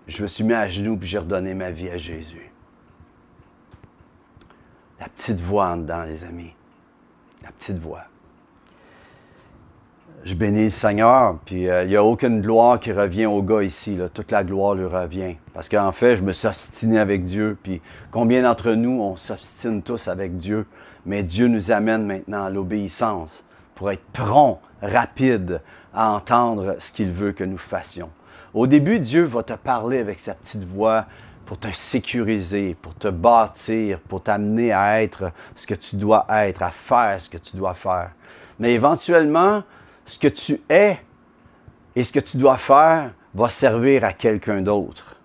S2: je me suis mis à genoux puis j'ai redonné ma vie à Jésus. La petite voix en dedans, les amis. La petite voix je bénis le Seigneur, puis euh, il n'y a aucune gloire qui revient au gars ici. Toute la gloire lui revient. Parce qu'en fait, je me suis obstiné avec Dieu. Puis combien d'entre nous, on s'obstine tous avec Dieu, mais Dieu nous amène maintenant à l'obéissance pour être prompt, rapide à entendre ce qu'il veut que nous fassions. Au début, Dieu va te parler avec sa petite voix pour te sécuriser, pour te bâtir, pour t'amener à être ce que tu dois être, à faire ce que tu dois faire. Mais éventuellement, ce que tu es et ce que tu dois faire va servir à quelqu'un d'autre.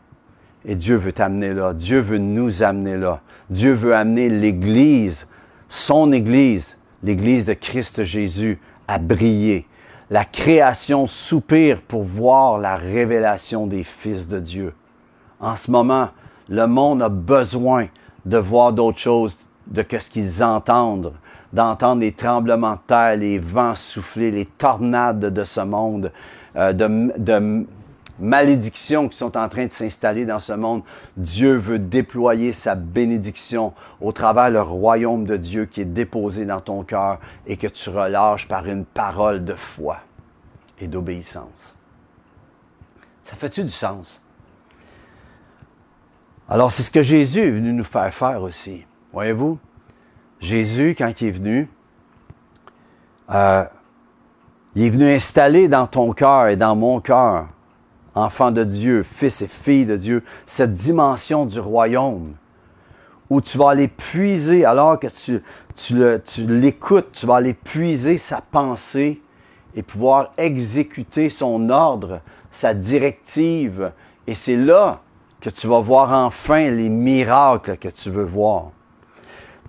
S2: Et Dieu veut t'amener là. Dieu veut nous amener là. Dieu veut amener l'Église, son Église, l'Église de Christ Jésus, à briller. La création soupire pour voir la révélation des fils de Dieu. En ce moment, le monde a besoin de voir d'autres choses de que ce qu'ils entendent d'entendre les tremblements de terre, les vents souffler, les tornades de ce monde, euh, de, malédictions qui sont en train de s'installer dans ce monde. Dieu veut déployer sa bénédiction au travers le royaume de Dieu qui est déposé dans ton cœur et que tu relâches par une parole de foi et d'obéissance. Ça fait-tu du sens? Alors, c'est ce que Jésus est venu nous faire faire aussi. Voyez-vous? Jésus, quand il est venu, euh, il est venu installer dans ton cœur et dans mon cœur, enfant de Dieu, fils et fille de Dieu, cette dimension du royaume où tu vas aller puiser, alors que tu, tu l'écoutes, tu vas aller puiser sa pensée et pouvoir exécuter son ordre, sa directive. Et c'est là que tu vas voir enfin les miracles que tu veux voir.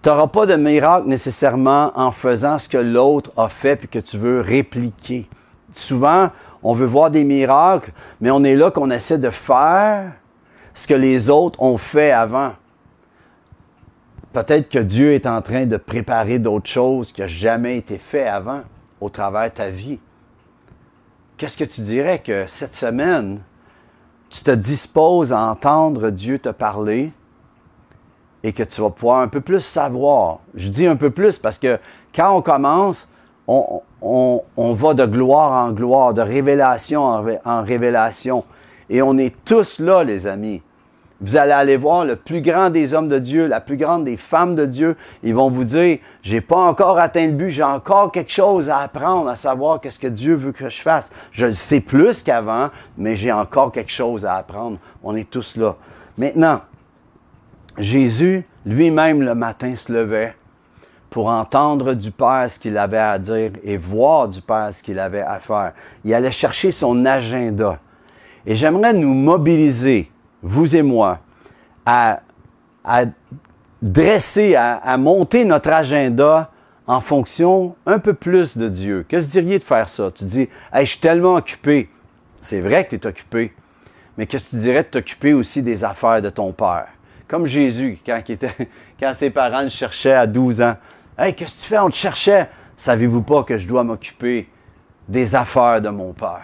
S2: Tu n'auras pas de miracle nécessairement en faisant ce que l'autre a fait puis que tu veux répliquer. Souvent, on veut voir des miracles, mais on est là qu'on essaie de faire ce que les autres ont fait avant. Peut-être que Dieu est en train de préparer d'autres choses qui n'ont jamais été fait avant au travers de ta vie. Qu'est-ce que tu dirais que cette semaine, tu te disposes à entendre Dieu te parler, et que tu vas pouvoir un peu plus savoir. Je dis un peu plus parce que quand on commence, on, va de gloire en gloire, de révélation en, révélation. Et on est tous là, les amis. Vous allez aller voir le plus grand des hommes de Dieu, la plus grande des femmes de Dieu. Ils vont vous dire, j'ai pas encore atteint le but, j'ai encore quelque chose à apprendre, à savoir qu'est-ce que Dieu veut que je fasse. Je le sais plus qu'avant, mais j'ai encore quelque chose à apprendre. On est tous là. Maintenant, Jésus lui-même le matin se levait pour entendre du Père ce qu'il avait à dire et voir du Père ce qu'il avait à faire. Il allait chercher son agenda. Et j'aimerais nous mobiliser, vous et moi, à, dresser, à, monter notre agenda en fonction un peu plus de Dieu. Qu'est-ce que diriez de faire ça? Tu dis, hey, je suis tellement occupé. C'est vrai que tu es occupé. Mais que tu dirais de t'occuper aussi des affaires de ton Père? Comme Jésus, quand, ses parents le cherchaient à 12 ans. Hey, qu'est-ce que tu fais? On te cherchait. Savez-vous pas que je dois m'occuper des affaires de mon Père?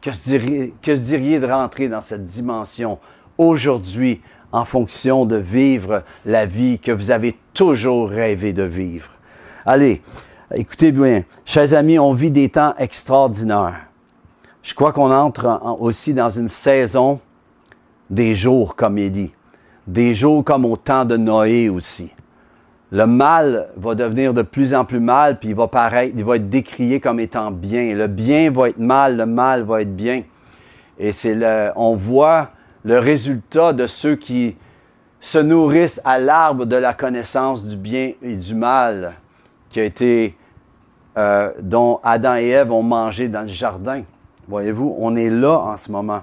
S2: Que se diriez, que diriez de rentrer dans cette dimension aujourd'hui en fonction de vivre la vie que vous avez toujours rêvé de vivre? Allez, écoutez bien, chers amis, on vit des temps extraordinaires. Je crois qu'on entre aussi dans une saison des jours, comme il dit des jours comme au temps de Noé aussi. Le mal va devenir de plus en plus mal, puis il va paraître, il va être décrié comme étant bien. Le bien va être mal, le mal va être bien. Et c'est le, on voit le résultat de ceux qui se nourrissent à l'arbre de la connaissance du bien et du mal, qui a été, euh, dont Adam et Ève ont mangé dans le jardin. Voyez-vous, on est là en ce moment.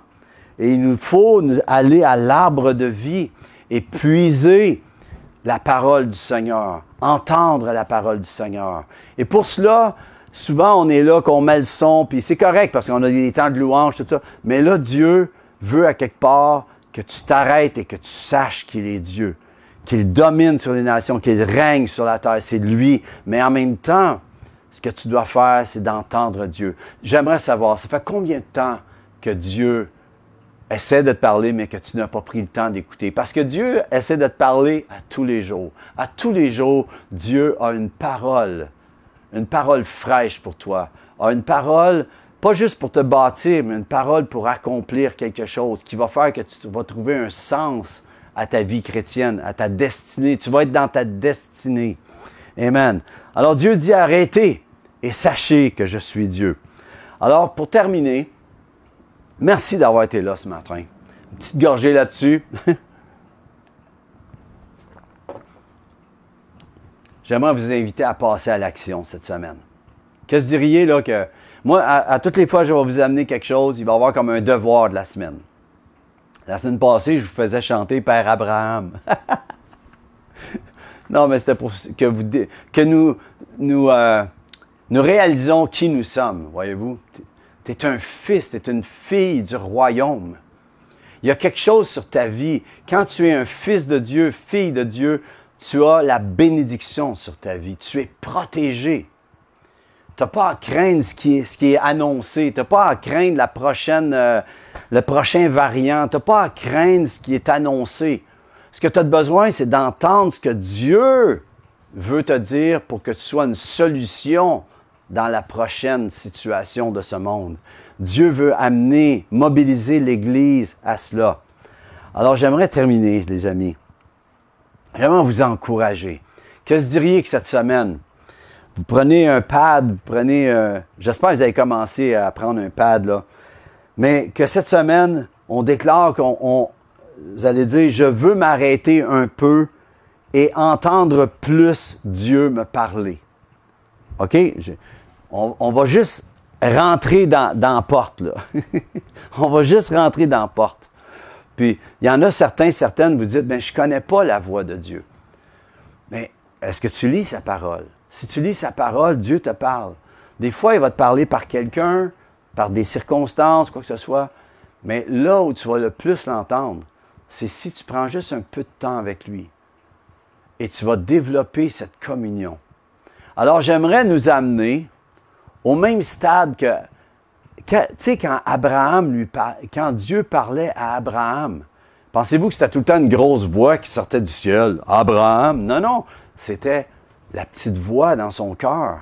S2: Et il nous faut aller à l'arbre de vie et puiser la parole du Seigneur, entendre la parole du Seigneur. Et pour cela, souvent on est là, qu'on met le son, puis c'est correct parce qu'on a des temps de louange, tout ça. Mais là, Dieu veut à quelque part que tu t'arrêtes et que tu saches qu'il est Dieu, qu'il domine sur les nations, qu'il règne sur la terre. C'est lui. Mais en même temps, ce que tu dois faire, c'est d'entendre Dieu. J'aimerais savoir, ça fait combien de temps que Dieu essaie de te parler, mais que tu n'as pas pris le temps d'écouter. Parce que Dieu essaie de te parler à tous les jours. À tous les jours, Dieu a une parole, une parole fraîche pour toi, a une parole pas juste pour te bâtir, mais une parole pour accomplir quelque chose qui va faire que tu vas trouver un sens à ta vie chrétienne, à ta destinée. Tu vas être dans ta destinée. Amen. Alors Dieu dit arrêtez et sachez que je suis Dieu. Alors pour terminer, Merci d'avoir été là ce matin. Une petite gorgée là-dessus. J'aimerais vous inviter à passer à l'action cette semaine. Que se diriez là que moi, à, toutes les fois je vais vous amener quelque chose, il va y avoir comme un devoir de la semaine. La semaine passée, je vous faisais chanter Père Abraham. non, mais c'était pour que, vous, que nous, nous, euh, nous réalisons qui nous sommes, voyez-vous? Tu es un fils, tu es une fille du royaume. Il y a quelque chose sur ta vie. Quand tu es un fils de Dieu, fille de Dieu, tu as la bénédiction sur ta vie. Tu es protégé. Tu n'as pas à craindre ce qui est, annoncé. Tu n'as pas à craindre la prochaine, euh, le prochain variant. Tu n'as pas à craindre ce qui est annoncé. Ce que tu as besoin, c'est d'entendre ce que Dieu veut te dire pour que tu sois une solution dans la prochaine situation de ce monde. Dieu veut amener, mobiliser l'Église à cela. Alors j'aimerais terminer, les amis. J'aimerais vous encourager. Que se diriez que cette semaine, vous prenez un pad, vous prenez, euh, j'espère que vous avez commencé à prendre un pad là, mais que cette semaine, on déclare qu'on, vous allez dire, je veux m'arrêter un peu et entendre plus Dieu me parler. OK? On, va juste rentrer dans, la porte, là. on va juste rentrer dans la porte. Puis, il y en a certains, certaines, vous dites, ben, je connais pas la voix de Dieu. Mais est-ce que tu lis sa parole? Si tu lis sa parole, Dieu te parle. Des fois, il va te parler par quelqu'un, par des circonstances, quoi que ce soit. Mais là où tu vas le plus l'entendre, c'est si tu prends juste un peu de temps avec lui et tu vas développer cette communion. Alors, j'aimerais nous amener au même stade que, tu sais, quand quand Dieu parlait à Abraham, pensez-vous que c'était tout le temps une grosse voix qui sortait du ciel? Abraham? Non, non, c'était la petite voix dans son cœur.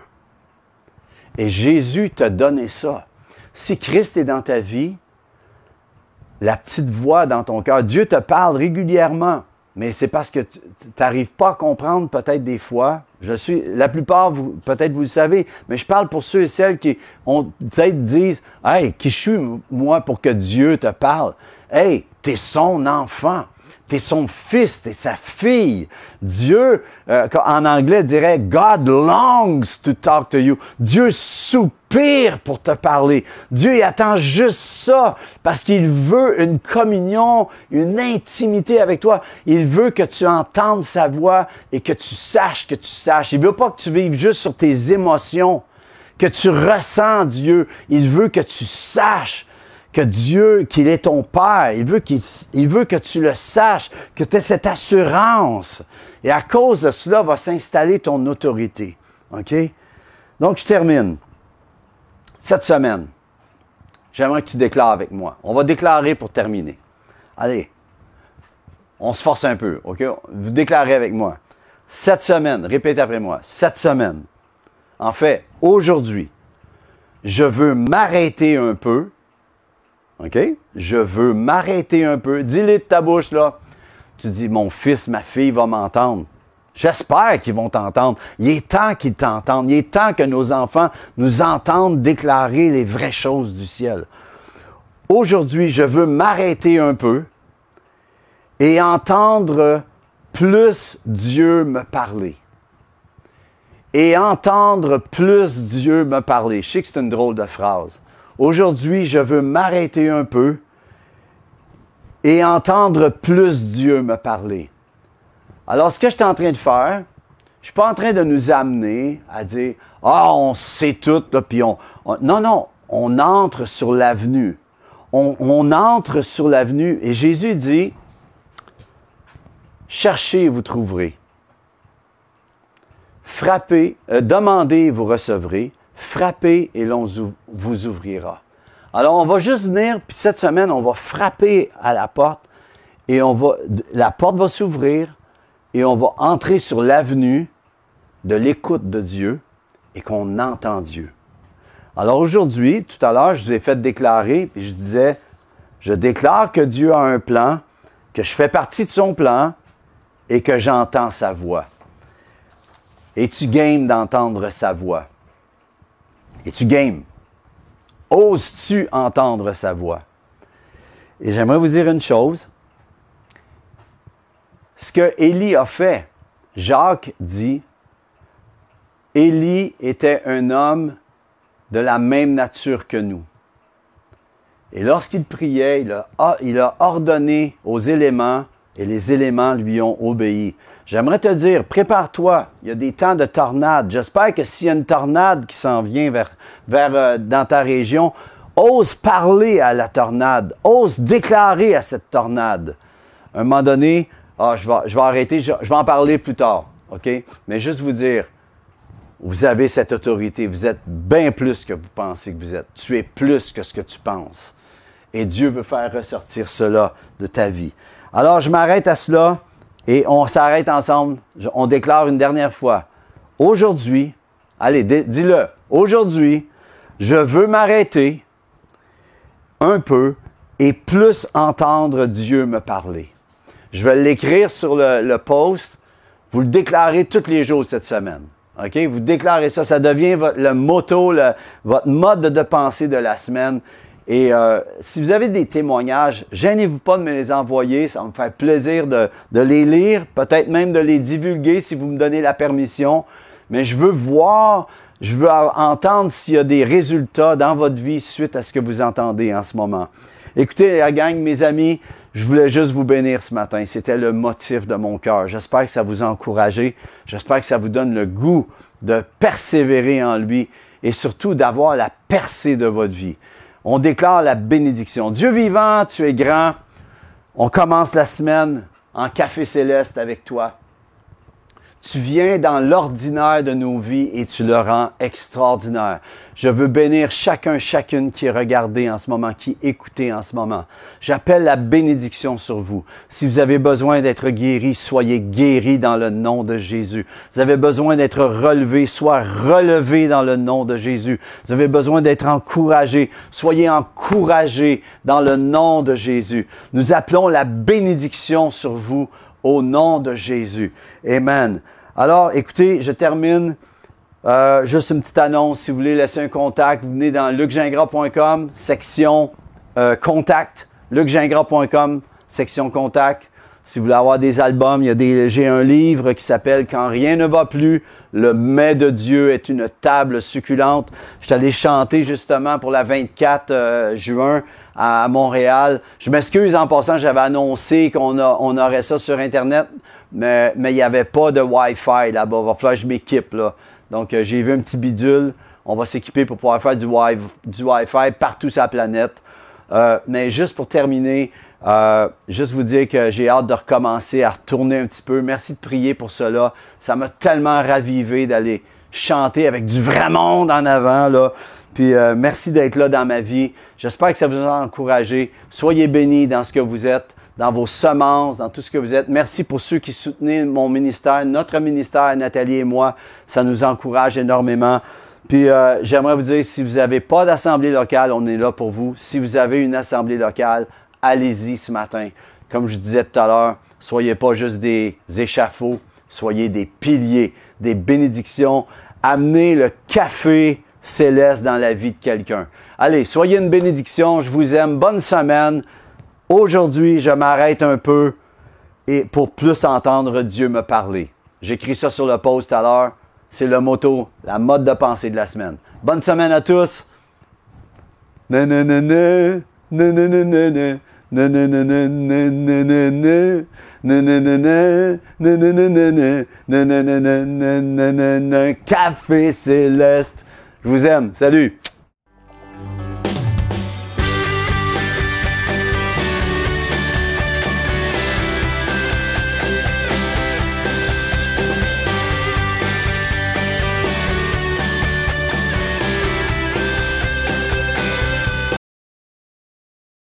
S2: Et Jésus t'a donné ça. Si Christ est dans ta vie, la petite voix dans ton cœur, Dieu te parle régulièrement. Mais c'est parce que tu n'arrives pas à comprendre peut-être des fois. Je suis, la plupart, peut-être vous le savez, mais je parle pour ceux et celles qui ont peut-être disent, hey, qui je suis moi pour que Dieu te parle? Hey, t'es son enfant. T'es son fils, t'es sa fille. Dieu, euh, en anglais, dirait God longs to talk to you. Dieu soupire pour te parler. Dieu, il attend juste ça parce qu'il veut une communion, une intimité avec toi. Il veut que tu entendes sa voix et que tu saches que tu saches. Il veut pas que tu vives juste sur tes émotions, que tu ressens Dieu. Il veut que tu saches que Dieu, qu'il est ton Père. Il veut, qu'il, il veut que tu le saches, que tu aies cette assurance. Et à cause de cela va s'installer ton autorité. OK? Donc, je termine. Cette semaine, j'aimerais que tu déclares avec moi. On va déclarer pour terminer. Allez, on se force un peu, OK? Vous déclarez avec moi. Cette semaine, répétez après moi. Cette semaine, en fait, aujourd'hui, je veux m'arrêter un peu OK? Je veux m'arrêter un peu. Dis-le de ta bouche, là. Tu dis, mon fils, ma fille va m'entendre. J'espère qu'ils vont t'entendre. Il est temps qu'ils t'entendent. Il est temps que nos enfants nous entendent déclarer les vraies choses du ciel. Aujourd'hui, je veux m'arrêter un peu et entendre plus Dieu me parler. Et entendre plus Dieu me parler. Je sais que c'est une drôle de phrase. Aujourd'hui, je veux m'arrêter un peu et entendre plus Dieu me parler. Alors, ce que je suis en train de faire, je suis pas en train de nous amener à dire ah on sait tout là, puis on, non non on entre sur l'avenue. On, on entre sur l'avenue et Jésus dit cherchez et vous trouverez. Frappez euh, demandez et vous recevrez. Frappez et l'on vous ouvrira. Alors, on va juste venir, puis cette semaine, on va frapper à la porte et on va, la porte va s'ouvrir et on va entrer sur l'avenue de l'écoute de Dieu et qu'on entend Dieu. Alors aujourd'hui, tout à l'heure, je vous ai fait déclarer, puis je disais, je déclare que Dieu a un plan, que je fais partie de son plan et que j'entends sa voix. Et tu gagnes d'entendre sa voix? Et tu game. Oses-tu entendre sa voix? Et j'aimerais vous dire une chose. Ce que Élie a fait, Jacques dit, Élie était un homme de la même nature que nous. Et lorsqu'il priait, il a, ordonné aux éléments et les éléments lui ont obéi. J'aimerais te dire, prépare-toi. Il y a des temps de tornade. J'espère que s'il y a une tornade qui s'en vient vers, vers euh, dans ta région, ose parler à la tornade, ose déclarer à cette tornade. À un moment donné, ah, je vais, arrêter, je, vais en parler plus tard. OK? Mais juste vous dire, vous avez cette autorité. Vous êtes bien plus que vous pensez que vous êtes. Tu es plus que ce que tu penses. Et Dieu veut faire ressortir cela de ta vie. Alors, je m'arrête à cela et on s'arrête ensemble. On déclare une dernière fois. Aujourd'hui, allez, dis-le. Aujourd'hui, je veux m'arrêter un peu et plus entendre Dieu me parler. Je vais l'écrire sur le, post. Vous le déclarez tous les jours cette semaine. OK? Vous déclarez ça. Ça devient votre- le motto, votre mode de pensée de la semaine. Et euh, si vous avez des témoignages, gênez-vous pas de me les envoyer. Ça va me faire plaisir de, de les lire, peut-être même de les divulguer si vous me donnez la permission. Mais je veux voir, je veux entendre s'il y a des résultats dans votre vie suite à ce que vous entendez en ce moment. Écoutez, la gang, mes amis, je voulais juste vous bénir ce matin. C'était le motif de mon cœur. J'espère que ça vous a encouragé. J'espère que ça vous donne le goût de persévérer en lui et surtout d'avoir la percée de votre vie. On déclare la bénédiction. Dieu vivant, tu es grand. On commence la semaine en café céleste avec toi. Tu viens dans l'ordinaire de nos vies et tu le rends extraordinaire. Je veux bénir chacun, chacune qui est regardé en ce moment, qui écouté en ce moment. J'appelle la bénédiction sur vous. Si vous avez besoin d'être guéri, soyez guéri dans le nom de Jésus. Vous avez besoin d'être relevé, soyez relevé dans le nom de Jésus. Vous avez besoin d'être encouragé, soyez encouragé dans le nom de Jésus. Nous appelons la bénédiction sur vous au nom de Jésus. Amen. Alors, écoutez, je termine. Euh, juste une petite annonce. Si vous voulez laisser un contact, vous venez dans lucgingras.com, section euh, contact. lucgingras.com, section contact. Si vous voulez avoir des albums, il y a des, j'ai un livre qui s'appelle Quand rien ne va plus, le mets de Dieu est une table succulente. Je suis allé chanter justement pour la 24 euh, juin à Montréal. Je m'excuse en passant, j'avais annoncé qu'on on aurait ça sur Internet, mais il n'y avait pas de Wi-Fi là-bas. Il va falloir que je m'équipe là. Donc euh, j'ai vu un petit bidule. On va s'équiper pour pouvoir faire du Wi-Fi partout sur la planète. Euh, mais juste pour terminer, euh, juste vous dire que j'ai hâte de recommencer à retourner un petit peu. Merci de prier pour cela. Ça m'a tellement ravivé d'aller chanter avec du vrai monde en avant. Là. Puis euh, merci d'être là dans ma vie. J'espère que ça vous a encouragé. Soyez bénis dans ce que vous êtes, dans vos semences, dans tout ce que vous êtes. Merci pour ceux qui soutenaient mon ministère, notre ministère, Nathalie et moi. Ça nous encourage énormément. Puis euh, j'aimerais vous dire, si vous n'avez pas d'assemblée locale, on est là pour vous. Si vous avez une assemblée locale, allez-y ce matin. Comme je disais tout à l'heure, soyez pas juste des échafauds, soyez des piliers, des bénédictions. Amenez le café céleste dans la vie de quelqu'un. Allez, soyez une bénédiction. Je vous aime. Bonne semaine. Aujourd'hui, je m'arrête un peu pour plus entendre Dieu me parler. J'écris ça sur le post à l'heure. C'est le motto, la mode de pensée de la semaine. Bonne semaine à tous. Café céleste. Je vous aime. Salut.